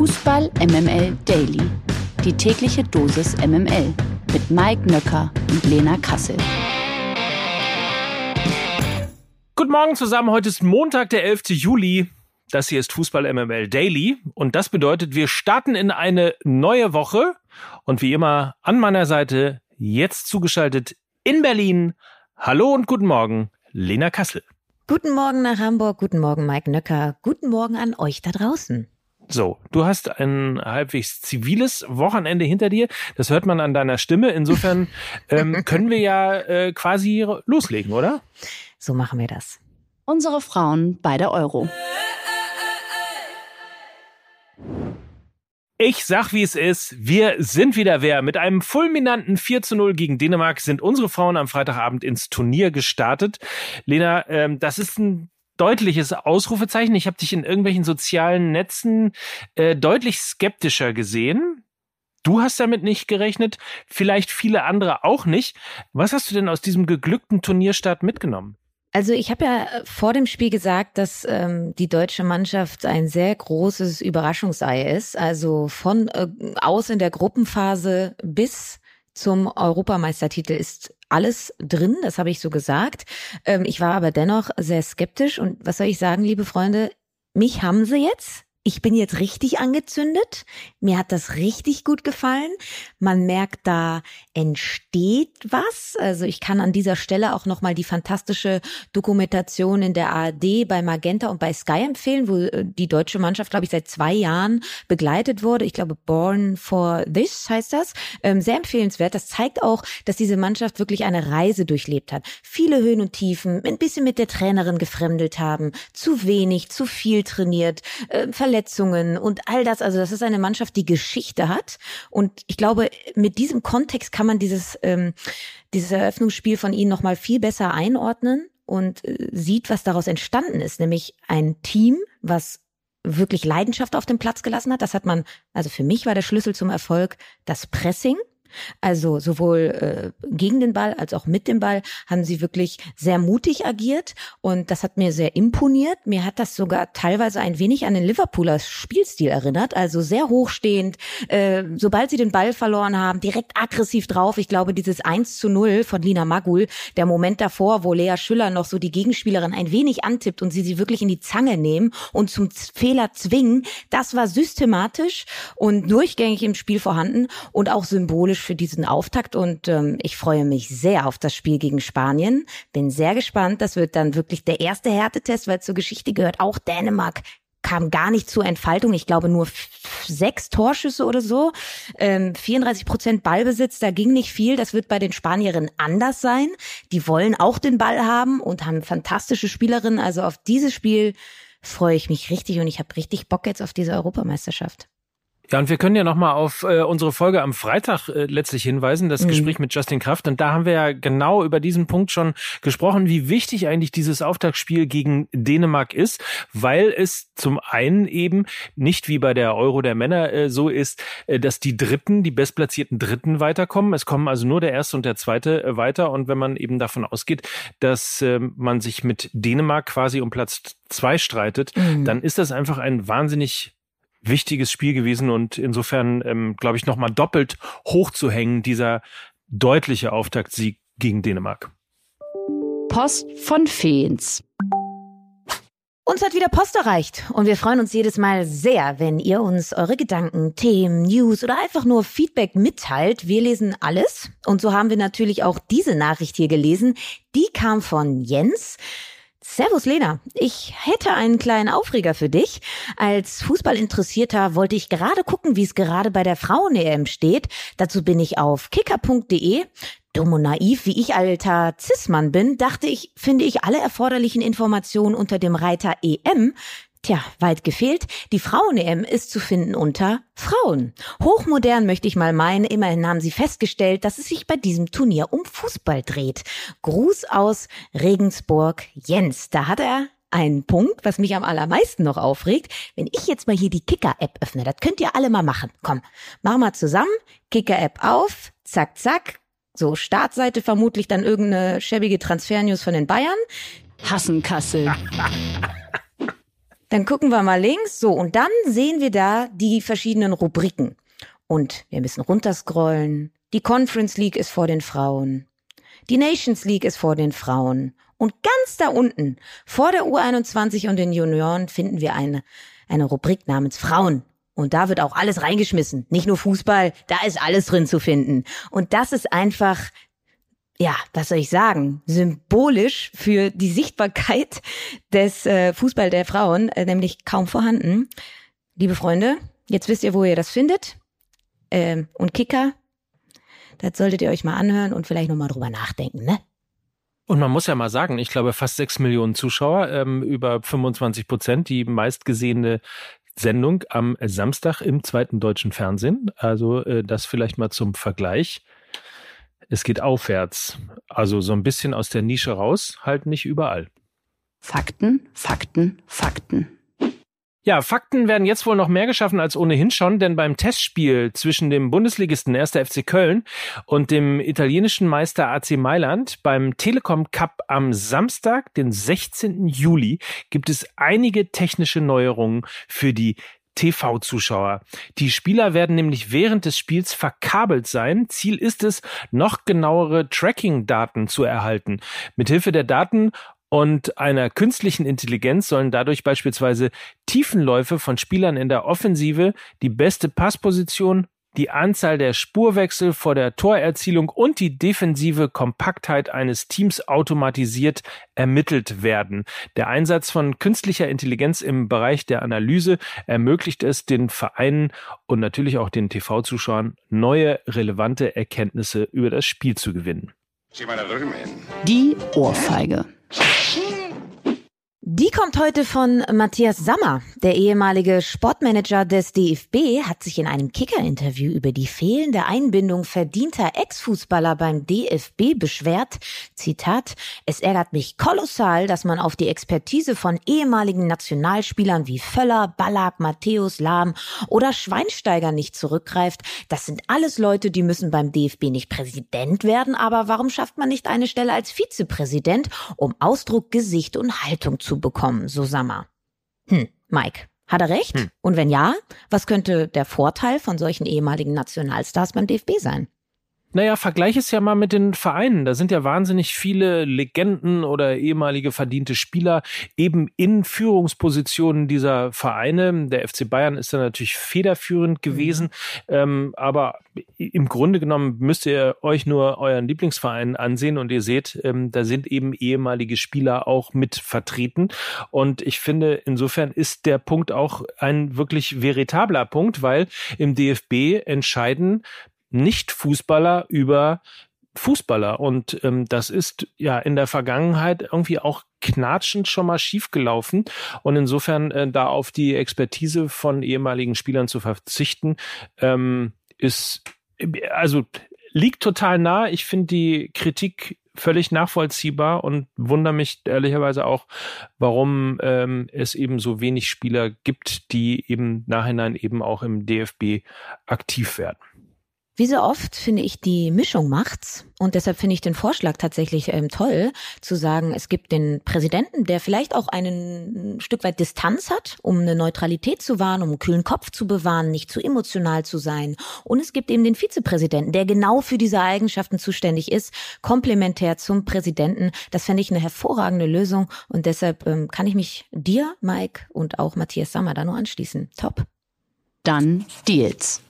Fußball MML Daily. Die tägliche Dosis MML mit Mike Nöcker und Lena Kassel. Guten Morgen zusammen. Heute ist Montag, der 11. Juli. Das hier ist Fußball MML Daily. Und das bedeutet, wir starten in eine neue Woche. Und wie immer an meiner Seite, jetzt zugeschaltet in Berlin. Hallo und guten Morgen, Lena Kassel. Guten Morgen nach Hamburg, guten Morgen Mike Nöcker, guten Morgen an euch da draußen. So, du hast ein halbwegs ziviles Wochenende hinter dir. Das hört man an deiner Stimme. Insofern ähm, können wir ja äh, quasi loslegen, oder? So machen wir das. Unsere Frauen bei der Euro. Ich sag, wie es ist. Wir sind wieder wer. Mit einem fulminanten 4 zu 0 gegen Dänemark sind unsere Frauen am Freitagabend ins Turnier gestartet. Lena, ähm, das ist ein deutliches Ausrufezeichen. Ich habe dich in irgendwelchen sozialen Netzen äh, deutlich skeptischer gesehen. Du hast damit nicht gerechnet, vielleicht viele andere auch nicht. Was hast du denn aus diesem geglückten Turnierstart mitgenommen? Also ich habe ja äh, vor dem Spiel gesagt, dass ähm, die deutsche Mannschaft ein sehr großes Überraschungsei ist. Also von äh, aus in der Gruppenphase bis zum Europameistertitel ist alles drin, das habe ich so gesagt. Ähm, ich war aber dennoch sehr skeptisch und was soll ich sagen, liebe Freunde, mich haben sie jetzt ich bin jetzt richtig angezündet. Mir hat das richtig gut gefallen. Man merkt, da entsteht was. Also ich kann an dieser Stelle auch nochmal die fantastische Dokumentation in der ARD bei Magenta und bei Sky empfehlen, wo äh, die deutsche Mannschaft, glaube ich, seit zwei Jahren begleitet wurde. Ich glaube, Born for This heißt das. Ähm, sehr empfehlenswert. Das zeigt auch, dass diese Mannschaft wirklich eine Reise durchlebt hat. Viele Höhen und Tiefen, ein bisschen mit der Trainerin gefremdelt haben, zu wenig, zu viel trainiert, äh, Verletzungen und all das. Also das ist eine Mannschaft, die Geschichte hat. Und ich glaube, mit diesem Kontext kann man dieses, ähm, dieses Eröffnungsspiel von ihnen nochmal viel besser einordnen und äh, sieht, was daraus entstanden ist. Nämlich ein Team, was wirklich Leidenschaft auf den Platz gelassen hat. Das hat man, also für mich war der Schlüssel zum Erfolg das Pressing. Also sowohl äh, gegen den Ball als auch mit dem Ball haben sie wirklich sehr mutig agiert und das hat mir sehr imponiert. Mir hat das sogar teilweise ein wenig an den Liverpooler Spielstil erinnert, also sehr hochstehend, äh, sobald sie den Ball verloren haben, direkt aggressiv drauf. Ich glaube, dieses 1 zu 0 von Lina Magul, der Moment davor, wo Lea Schüller noch so die Gegenspielerin ein wenig antippt und sie sie wirklich in die Zange nehmen und zum Fehler zwingen, das war systematisch und durchgängig im Spiel vorhanden und auch symbolisch für diesen Auftakt und ähm, ich freue mich sehr auf das Spiel gegen Spanien. Bin sehr gespannt. Das wird dann wirklich der erste Härtetest, weil zur Geschichte gehört auch Dänemark kam gar nicht zur Entfaltung. Ich glaube nur sechs Torschüsse oder so. Ähm, 34 Prozent Ballbesitz, da ging nicht viel. Das wird bei den Spanierinnen anders sein. Die wollen auch den Ball haben und haben fantastische Spielerinnen. Also auf dieses Spiel freue ich mich richtig und ich habe richtig Bock jetzt auf diese Europameisterschaft. Ja, und wir können ja nochmal auf äh, unsere Folge am Freitag äh, letztlich hinweisen, das mhm. Gespräch mit Justin Kraft. Und da haben wir ja genau über diesen Punkt schon gesprochen, wie wichtig eigentlich dieses Auftaktspiel gegen Dänemark ist, weil es zum einen eben nicht wie bei der Euro der Männer äh, so ist, äh, dass die Dritten, die bestplatzierten Dritten weiterkommen. Es kommen also nur der Erste und der Zweite äh, weiter. Und wenn man eben davon ausgeht, dass äh, man sich mit Dänemark quasi um Platz zwei streitet, mhm. dann ist das einfach ein wahnsinnig wichtiges Spiel gewesen und insofern, ähm, glaube ich, nochmal doppelt hochzuhängen, dieser deutliche Auftaktsieg gegen Dänemark. Post von Feens. Uns hat wieder Post erreicht und wir freuen uns jedes Mal sehr, wenn ihr uns eure Gedanken, Themen, News oder einfach nur Feedback mitteilt. Wir lesen alles und so haben wir natürlich auch diese Nachricht hier gelesen. Die kam von Jens. Servus Lena, ich hätte einen kleinen Aufreger für dich. Als Fußballinteressierter wollte ich gerade gucken, wie es gerade bei der Frauen-EM steht. Dazu bin ich auf kicker.de. Dumm und naiv, wie ich alter Cis-Mann bin, dachte ich, finde ich alle erforderlichen Informationen unter dem Reiter EM. Tja, weit gefehlt. Die Frauen-EM ist zu finden unter Frauen. Hochmodern möchte ich mal meinen. Immerhin haben sie festgestellt, dass es sich bei diesem Turnier um Fußball dreht. Gruß aus Regensburg Jens. Da hat er einen Punkt, was mich am allermeisten noch aufregt. Wenn ich jetzt mal hier die Kicker-App öffne, das könnt ihr alle mal machen. Komm, machen wir zusammen. Kicker-App auf. Zack, zack. So, Startseite vermutlich dann irgendeine schäbige Transfernews von den Bayern. Hassenkassel. Dann gucken wir mal links. So, und dann sehen wir da die verschiedenen Rubriken. Und wir müssen runterscrollen. Die Conference League ist vor den Frauen. Die Nations League ist vor den Frauen. Und ganz da unten, vor der U21 und den Junioren, finden wir eine, eine Rubrik namens Frauen. Und da wird auch alles reingeschmissen. Nicht nur Fußball, da ist alles drin zu finden. Und das ist einfach, ja, was soll ich sagen, symbolisch für die Sichtbarkeit des äh, Fußball der Frauen, äh, nämlich kaum vorhanden. Liebe Freunde, jetzt wisst ihr, wo ihr das findet. Ähm, und Kicker, das solltet ihr euch mal anhören und vielleicht nochmal drüber nachdenken, ne? Und man muss ja mal sagen, ich glaube, fast sechs Millionen Zuschauer, ähm, über 25 Prozent, die meistgesehene Sendung am Samstag im zweiten deutschen Fernsehen. Also äh, das vielleicht mal zum Vergleich. Es geht aufwärts. Also so ein bisschen aus der Nische raus, halt nicht überall. Fakten, Fakten, Fakten. Ja, Fakten werden jetzt wohl noch mehr geschaffen als ohnehin schon, denn beim Testspiel zwischen dem Bundesligisten 1. FC Köln und dem italienischen Meister AC Mailand beim Telekom Cup am Samstag, den 16. Juli, gibt es einige technische Neuerungen für die TV-Zuschauer. Die Spieler werden nämlich während des Spiels verkabelt sein. Ziel ist es, noch genauere Tracking-Daten zu erhalten. Mithilfe der Daten und einer künstlichen Intelligenz sollen dadurch beispielsweise Tiefenläufe von Spielern in der Offensive, die beste Passposition, die Anzahl der Spurwechsel vor der Torerzielung und die defensive Kompaktheit eines Teams automatisiert ermittelt werden. Der Einsatz von künstlicher Intelligenz im Bereich der Analyse ermöglicht es den Vereinen und natürlich auch den TV-Zuschauern neue relevante Erkenntnisse über das Spiel zu gewinnen. Die Ohrfeige. Die kommt heute von Matthias Sammer. Der ehemalige Sportmanager des DFB hat sich in einem Kicker-Interview über die fehlende Einbindung verdienter Ex-Fußballer beim DFB beschwert. Zitat, es ärgert mich kolossal, dass man auf die Expertise von ehemaligen Nationalspielern wie Völler, Ballack, Matthäus, Lahm oder Schweinsteiger nicht zurückgreift. Das sind alles Leute, die müssen beim DFB nicht Präsident werden, aber warum schafft man nicht eine Stelle als Vizepräsident, um Ausdruck, Gesicht und Haltung zu bekommen, so Sammer. Hm, Mike, hat er recht? Hm. Und wenn ja, was könnte der Vorteil von solchen ehemaligen Nationalstars beim DFB sein? Naja, vergleich es ja mal mit den Vereinen. Da sind ja wahnsinnig viele Legenden oder ehemalige verdiente Spieler eben in Führungspositionen dieser Vereine. Der FC Bayern ist da natürlich federführend gewesen. Mhm. Ähm, aber im Grunde genommen müsst ihr euch nur euren Lieblingsverein ansehen und ihr seht, ähm, da sind eben ehemalige Spieler auch mit vertreten. Und ich finde, insofern ist der Punkt auch ein wirklich veritabler Punkt, weil im DFB entscheiden nicht-Fußballer über Fußballer. Und ähm, das ist ja in der Vergangenheit irgendwie auch knatschend schon mal schiefgelaufen. Und insofern äh, da auf die Expertise von ehemaligen Spielern zu verzichten, ähm, ist also liegt total nah. Ich finde die Kritik völlig nachvollziehbar und wundere mich ehrlicherweise auch, warum ähm, es eben so wenig Spieler gibt, die eben nachhinein eben auch im DFB aktiv werden. Wie so oft finde ich, die Mischung macht's. Und deshalb finde ich den Vorschlag tatsächlich ähm, toll, zu sagen, es gibt den Präsidenten, der vielleicht auch einen ein Stück weit Distanz hat, um eine Neutralität zu wahren, um einen kühlen Kopf zu bewahren, nicht zu emotional zu sein. Und es gibt eben den Vizepräsidenten, der genau für diese Eigenschaften zuständig ist, komplementär zum Präsidenten. Das fände ich eine hervorragende Lösung. Und deshalb ähm, kann ich mich dir, Mike, und auch Matthias Sammer da nur anschließen. Top. Dann Deals.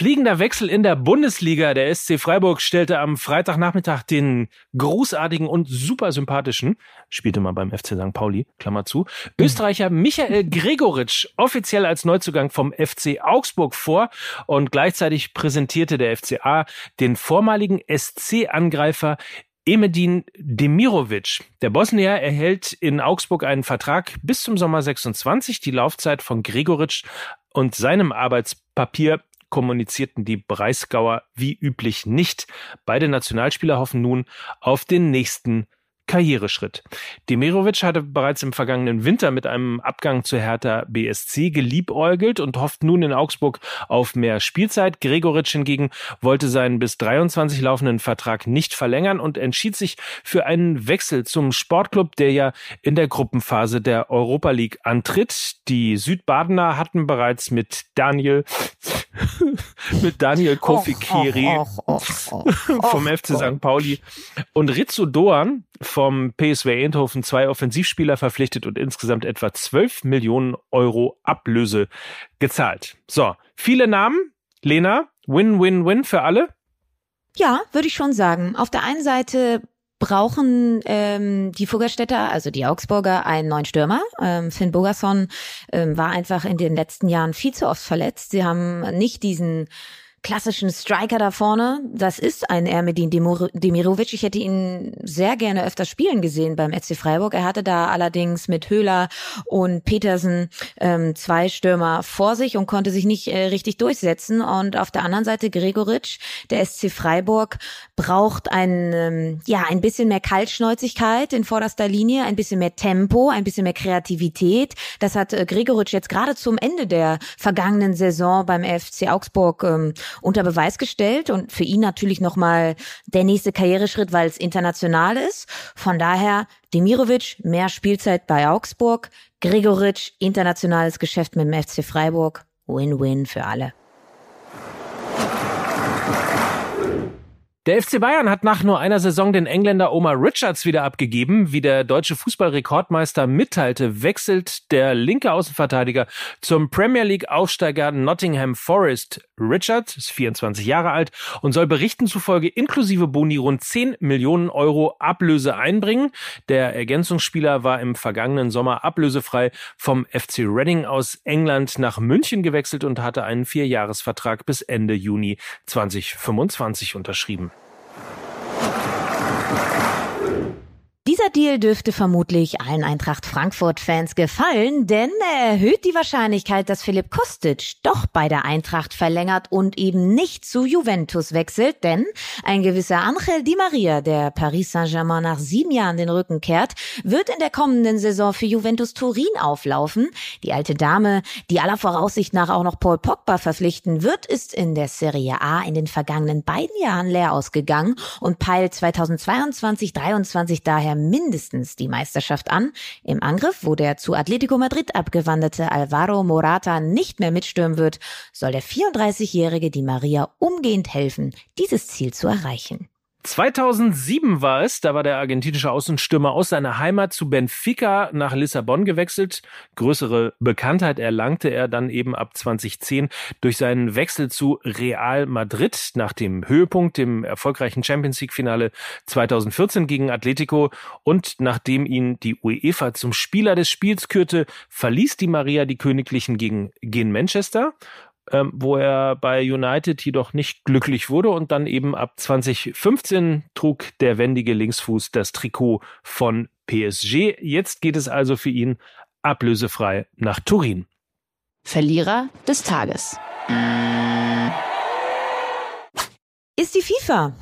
Fliegender Wechsel in der Bundesliga. Der SC Freiburg stellte am Freitagnachmittag den großartigen und super sympathischen, spielte mal beim FC St. Pauli, Klammer zu, Österreicher Michael Gregoritsch offiziell als Neuzugang vom FC Augsburg vor und gleichzeitig präsentierte der FCA den vormaligen SC-Angreifer Emedin Demirovic. Der Bosnier erhält in Augsburg einen Vertrag bis zum Sommer 26. Die Laufzeit von Gregoritsch und seinem Arbeitspapier kommunizierten die Breisgauer wie üblich nicht. Beide Nationalspieler hoffen nun auf den nächsten Karriereschritt. Demirovic hatte bereits im vergangenen Winter mit einem Abgang zu Hertha BSC geliebäugelt und hofft nun in Augsburg auf mehr Spielzeit. Gregoritsch hingegen wollte seinen bis 23 laufenden Vertrag nicht verlängern und entschied sich für einen Wechsel zum Sportclub, der ja in der Gruppenphase der Europa League antritt. Die Südbadener hatten bereits mit Daniel mit Daniel Kofi Kiri vom FC St. Pauli und Rizzo Doan vom PSV Eindhoven zwei Offensivspieler verpflichtet und insgesamt etwa 12 Millionen Euro Ablöse gezahlt. So, viele Namen. Lena, Win-Win-Win für alle? Ja, würde ich schon sagen. Auf der einen Seite brauchen ähm, die Fuggerstädter, also die Augsburger, einen neuen Stürmer. Ähm, Finn Bogerson ähm, war einfach in den letzten Jahren viel zu oft verletzt. Sie haben nicht diesen klassischen Striker da vorne. Das ist ein Ermedin Demirovic. Ich hätte ihn sehr gerne öfter spielen gesehen beim SC Freiburg. Er hatte da allerdings mit Höhler und Petersen ähm, zwei Stürmer vor sich und konnte sich nicht äh, richtig durchsetzen. Und auf der anderen Seite Gregoritsch, der SC Freiburg, braucht ein, ähm, ja, ein bisschen mehr Kaltschnäuzigkeit in vorderster Linie, ein bisschen mehr Tempo, ein bisschen mehr Kreativität. Das hat äh, Gregoritsch jetzt gerade zum Ende der vergangenen Saison beim FC Augsburg ähm, unter Beweis gestellt und für ihn natürlich nochmal der nächste Karriereschritt, weil es international ist. Von daher Demirovic, mehr Spielzeit bei Augsburg, Gregoritsch, internationales Geschäft mit dem FC Freiburg, Win-Win für alle. Der FC Bayern hat nach nur einer Saison den Engländer Omar Richards wieder abgegeben. Wie der deutsche Fußballrekordmeister mitteilte, wechselt der linke Außenverteidiger zum Premier League Aufsteiger Nottingham Forest. Richards ist 24 Jahre alt und soll Berichten zufolge inklusive Boni rund 10 Millionen Euro Ablöse einbringen. Der Ergänzungsspieler war im vergangenen Sommer ablösefrei vom FC Reading aus England nach München gewechselt und hatte einen Vierjahresvertrag bis Ende Juni 2025 unterschrieben. Dieser Deal dürfte vermutlich allen Eintracht Frankfurt-Fans gefallen, denn er erhöht die Wahrscheinlichkeit, dass Philipp Kostic doch bei der Eintracht verlängert und eben nicht zu Juventus wechselt, denn ein gewisser Angel Di Maria, der Paris Saint-Germain nach sieben Jahren den Rücken kehrt, wird in der kommenden Saison für Juventus Turin auflaufen. Die alte Dame, die aller Voraussicht nach auch noch Paul Pogba verpflichten wird, ist in der Serie A in den vergangenen beiden Jahren leer ausgegangen und peilt 2022-23 daher mindestens die Meisterschaft an. Im Angriff, wo der zu Atletico Madrid abgewanderte Alvaro Morata nicht mehr mitstürmen wird, soll der 34-jährige Di Maria umgehend helfen, dieses Ziel zu erreichen. 2007 war es, da war der argentinische Außenstürmer aus seiner Heimat zu Benfica nach Lissabon gewechselt. Größere Bekanntheit erlangte er dann eben ab 2010 durch seinen Wechsel zu Real Madrid nach dem Höhepunkt, dem erfolgreichen Champions League Finale 2014 gegen Atletico und nachdem ihn die UEFA zum Spieler des Spiels kürte, verließ die Maria die Königlichen gegen Gen Manchester ähm, wo er bei United jedoch nicht glücklich wurde und dann eben ab 2015 trug der wendige Linksfuß das Trikot von PSG. Jetzt geht es also für ihn ablösefrei nach Turin. Verlierer des Tages. Ist die FIFA.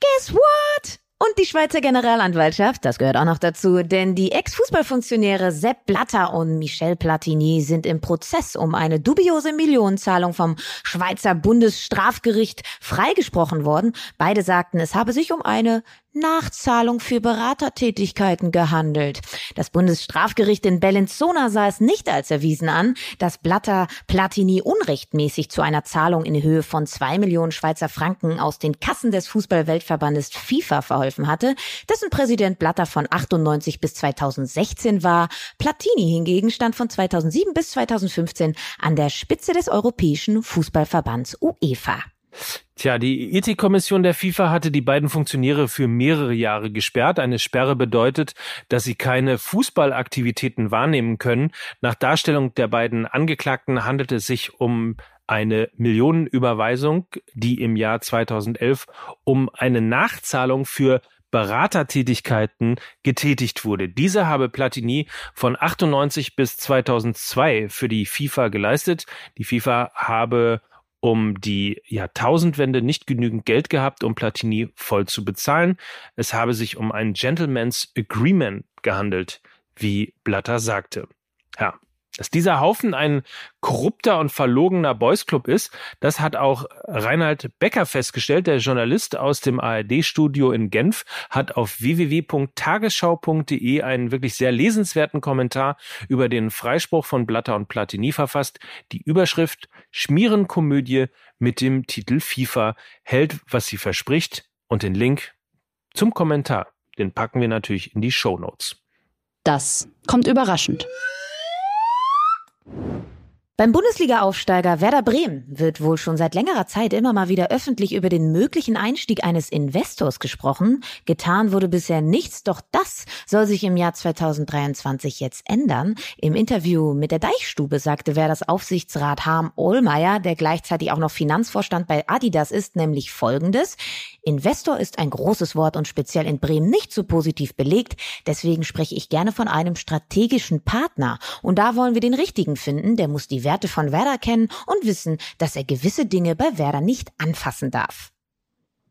Guess what? Und die Schweizer Generalanwaltschaft, das gehört auch noch dazu, denn die Ex-Fußballfunktionäre Sepp Blatter und Michel Platini sind im Prozess um eine dubiose Millionenzahlung vom Schweizer Bundesstrafgericht freigesprochen worden. Beide sagten, es habe sich um eine Nachzahlung für Beratertätigkeiten gehandelt. Das Bundesstrafgericht in Bellinzona sah es nicht als erwiesen an, dass Blatter Platini unrechtmäßig zu einer Zahlung in Höhe von zwei Millionen Schweizer Franken aus den Kassen des Fußballweltverbandes FIFA verholfen hatte, dessen Präsident Blatter von 98 bis 2016 war. Platini hingegen stand von 2007 bis 2015 an der Spitze des Europäischen Fußballverbands UEFA. Tja, die Ethikkommission der FIFA hatte die beiden Funktionäre für mehrere Jahre gesperrt. Eine Sperre bedeutet, dass sie keine Fußballaktivitäten wahrnehmen können. Nach Darstellung der beiden Angeklagten handelt es sich um eine Millionenüberweisung, die im Jahr 2011 um eine Nachzahlung für Beratertätigkeiten getätigt wurde. Diese habe Platini von 98 bis 2002 für die FIFA geleistet. Die FIFA habe um die Jahrtausendwende nicht genügend Geld gehabt, um Platini voll zu bezahlen. Es habe sich um ein Gentleman's Agreement gehandelt, wie Blatter sagte. Ja, dass dieser Haufen ein korrupter und verlogener Boysclub ist, das hat auch Reinhard Becker festgestellt. Der Journalist aus dem ARD-Studio in Genf hat auf www.tagesschau.de einen wirklich sehr lesenswerten Kommentar über den Freispruch von Blatter und Platini verfasst. Die Überschrift Schmierenkomödie mit dem Titel FIFA hält, was sie verspricht und den Link zum Kommentar, den packen wir natürlich in die Show Notes. Das kommt überraschend. you Beim Bundesliga-Aufsteiger Werder Bremen wird wohl schon seit längerer Zeit immer mal wieder öffentlich über den möglichen Einstieg eines Investors gesprochen. Getan wurde bisher nichts, doch das soll sich im Jahr 2023 jetzt ändern. Im Interview mit der Deichstube sagte Werders Aufsichtsrat Harm Ohlmeier, der gleichzeitig auch noch Finanzvorstand bei Adidas ist, nämlich Folgendes. Investor ist ein großes Wort und speziell in Bremen nicht so positiv belegt. Deswegen spreche ich gerne von einem strategischen Partner. Und da wollen wir den richtigen finden. Der muss die Werte von Werder kennen und wissen, dass er gewisse Dinge bei Werder nicht anfassen darf.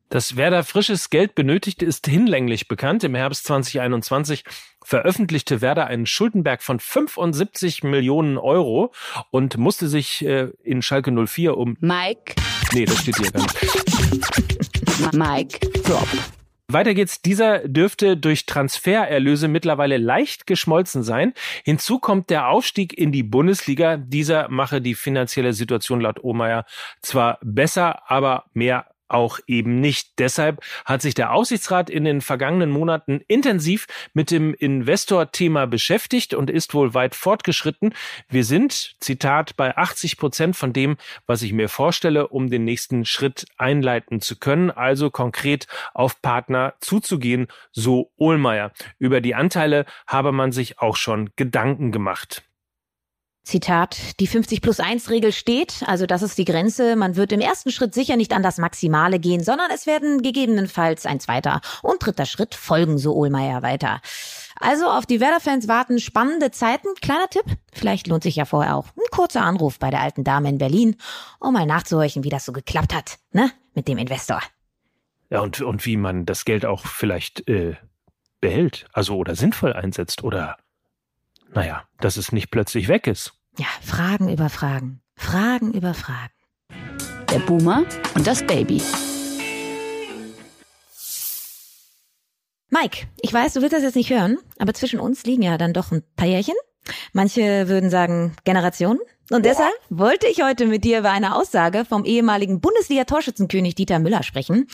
Dass Werder frisches Geld benötigt, ist hinlänglich bekannt. Im Herbst 2021 veröffentlichte Werder einen Schuldenberg von 75 Millionen Euro und musste sich äh, in Schalke 04 um... Mike. Nee, das steht hier gar nicht. Mike. Drop. Weiter geht's. Dieser dürfte durch Transfererlöse mittlerweile leicht geschmolzen sein. Hinzu kommt der Aufstieg in die Bundesliga. Dieser mache die finanzielle Situation laut Ohrmeier zwar besser, aber mehr auch eben nicht. Deshalb hat sich der Aufsichtsrat in den vergangenen Monaten intensiv mit dem Investor-Thema beschäftigt und ist wohl weit fortgeschritten. Wir sind, Zitat, bei 80 Prozent von dem, was ich mir vorstelle, um den nächsten Schritt einleiten zu können, also konkret auf Partner zuzugehen, so Ohlmeier. Über die Anteile habe man sich auch schon Gedanken gemacht. Zitat, die 50 plus 1 Regel steht, also das ist die Grenze. Man wird im ersten Schritt sicher nicht an das Maximale gehen, sondern es werden gegebenenfalls ein zweiter und dritter Schritt folgen, so Ohlmeier weiter. Also auf die Werder-Fans warten spannende Zeiten. Kleiner Tipp, vielleicht lohnt sich ja vorher auch ein kurzer Anruf bei der alten Dame in Berlin, um mal nachzuhorchen, wie das so geklappt hat, ne, mit dem Investor. Ja, und, und wie man das Geld auch vielleicht äh, behält, also oder sinnvoll einsetzt oder naja, dass es nicht plötzlich weg ist. Ja, Fragen über Fragen. Fragen über Fragen. Der Boomer und das Baby. Mike, ich weiß, du willst das jetzt nicht hören, aber zwischen uns liegen ja dann doch ein paar Jährchen. Manche würden sagen Generationen. Und deshalb wollte ich heute mit dir über eine Aussage vom ehemaligen Bundesliga-Torschützenkönig Dieter Müller sprechen.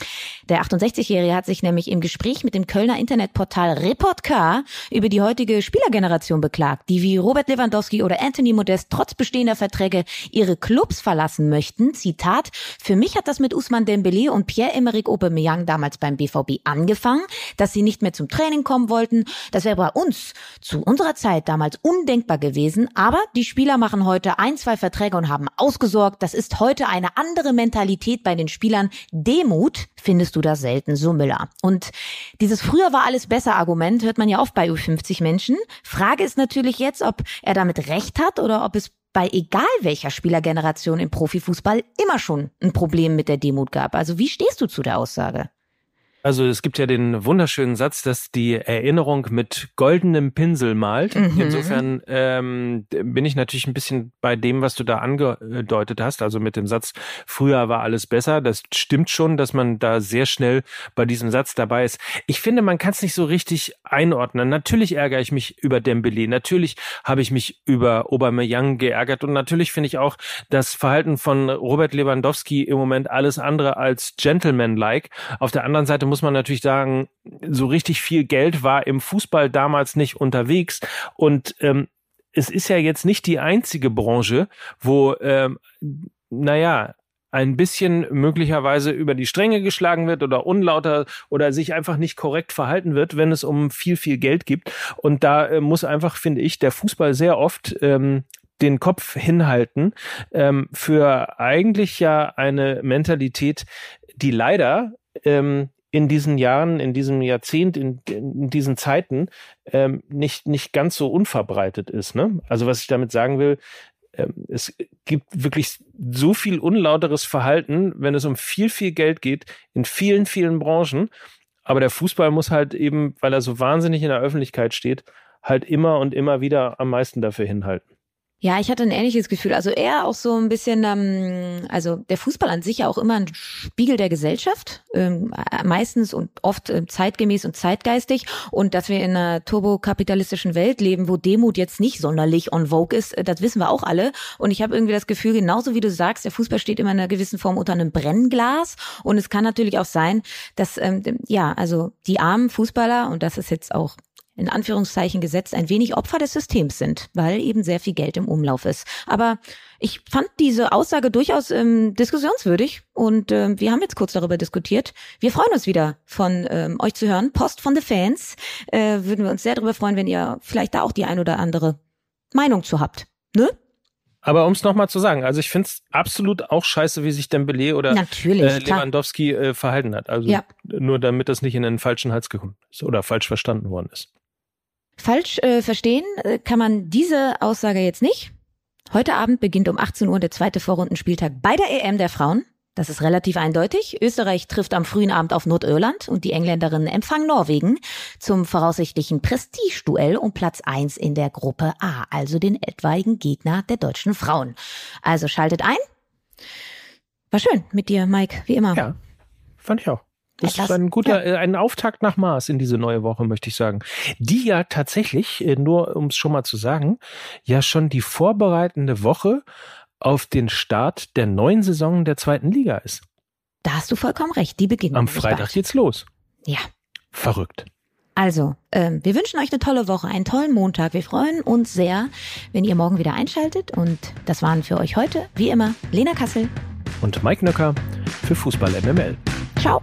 Der 68-Jährige hat sich nämlich im Gespräch mit dem Kölner Internetportal Report K über die heutige Spielergeneration beklagt, die wie Robert Lewandowski oder Anthony Modest trotz bestehender Verträge ihre Clubs verlassen möchten. Zitat, für mich hat das mit Usman Dembele und Pierre-Emerick Aubameyang damals beim BVB angefangen, dass sie nicht mehr zum Training kommen wollten. Das wäre bei uns zu unserer Zeit damals undenkbar gewesen, aber die Spieler machen heute ein, zwei Verträge und haben ausgesorgt. Das ist heute eine andere Mentalität bei den Spielern. Demut findest du da selten, so Müller. Und dieses früher war alles besser Argument hört man ja oft bei U50 Menschen. Frage ist natürlich jetzt, ob er damit recht hat oder ob es bei egal welcher Spielergeneration im Profifußball immer schon ein Problem mit der Demut gab. Also wie stehst du zu der Aussage? Also es gibt ja den wunderschönen Satz, dass die Erinnerung mit goldenem Pinsel malt. Mhm. Insofern ähm, bin ich natürlich ein bisschen bei dem, was du da angedeutet hast, also mit dem Satz, früher war alles besser. Das stimmt schon, dass man da sehr schnell bei diesem Satz dabei ist. Ich finde, man kann es nicht so richtig einordnen. Natürlich ärgere ich mich über Dembele, natürlich habe ich mich über Aubameyang geärgert und natürlich finde ich auch das Verhalten von Robert Lewandowski im Moment alles andere als gentleman-like. Auf der anderen Seite muss man natürlich sagen, so richtig viel Geld war im Fußball damals nicht unterwegs. Und ähm, es ist ja jetzt nicht die einzige Branche, wo, ähm, naja, ein bisschen möglicherweise über die Stränge geschlagen wird oder unlauter oder sich einfach nicht korrekt verhalten wird, wenn es um viel, viel Geld gibt. Und da äh, muss einfach, finde ich, der Fußball sehr oft ähm, den Kopf hinhalten ähm, für eigentlich ja eine Mentalität, die leider ähm, in diesen Jahren, in diesem Jahrzehnt, in, in diesen Zeiten ähm, nicht, nicht ganz so unverbreitet ist. Ne? Also was ich damit sagen will, ähm, es gibt wirklich so viel unlauteres Verhalten, wenn es um viel, viel Geld geht, in vielen, vielen Branchen. Aber der Fußball muss halt eben, weil er so wahnsinnig in der Öffentlichkeit steht, halt immer und immer wieder am meisten dafür hinhalten. Ja, ich hatte ein ähnliches Gefühl. Also eher auch so ein bisschen, ähm, also der Fußball an sich ja auch immer ein Spiegel der Gesellschaft, ähm, meistens und oft äh, zeitgemäß und zeitgeistig. Und dass wir in einer turbokapitalistischen Welt leben, wo Demut jetzt nicht sonderlich on vogue ist, äh, das wissen wir auch alle. Und ich habe irgendwie das Gefühl, genauso wie du sagst, der Fußball steht immer in einer gewissen Form unter einem Brennglas. Und es kann natürlich auch sein, dass, ähm, ja, also die armen Fußballer, und das ist jetzt auch in Anführungszeichen gesetzt, ein wenig Opfer des Systems sind, weil eben sehr viel Geld im Umlauf ist. Aber ich fand diese Aussage durchaus ähm, diskussionswürdig und ähm, wir haben jetzt kurz darüber diskutiert. Wir freuen uns wieder von ähm, euch zu hören. Post von the Fans. Äh, würden wir uns sehr darüber freuen, wenn ihr vielleicht da auch die ein oder andere Meinung zu habt. Ne? Aber um es nochmal zu sagen, also ich finde es absolut auch scheiße, wie sich Dembele oder äh, Lewandowski äh, verhalten hat. Also ja. nur damit das nicht in den falschen Hals gekommen ist oder falsch verstanden worden ist. Falsch äh, verstehen äh, kann man diese Aussage jetzt nicht. Heute Abend beginnt um 18 Uhr der zweite Vorrundenspieltag bei der EM der Frauen. Das ist relativ eindeutig. Österreich trifft am frühen Abend auf Nordirland und die Engländerinnen empfangen Norwegen zum voraussichtlichen Prestigeduell um Platz eins in der Gruppe A, also den etwaigen Gegner der deutschen Frauen. Also schaltet ein. War schön mit dir, Mike, wie immer. Ja, fand ich auch. Das ist ein guter, ja. Äh, ein Auftakt nach Mars in diese neue Woche, möchte ich sagen. Die ja tatsächlich, äh, nur um es schon mal zu sagen, ja schon die vorbereitende Woche auf den Start der neuen Saison der zweiten Liga ist. Da hast du vollkommen recht. Die beginnt. Am Freitag geht's los. Ja. Verrückt. Also, ähm, wir wünschen euch eine tolle Woche, einen tollen Montag. Wir freuen uns sehr, wenn ihr morgen wieder einschaltet. Und das waren für euch heute, wie immer, Lena Kassel und Mike Nöcker für Fußball MML. Ciao.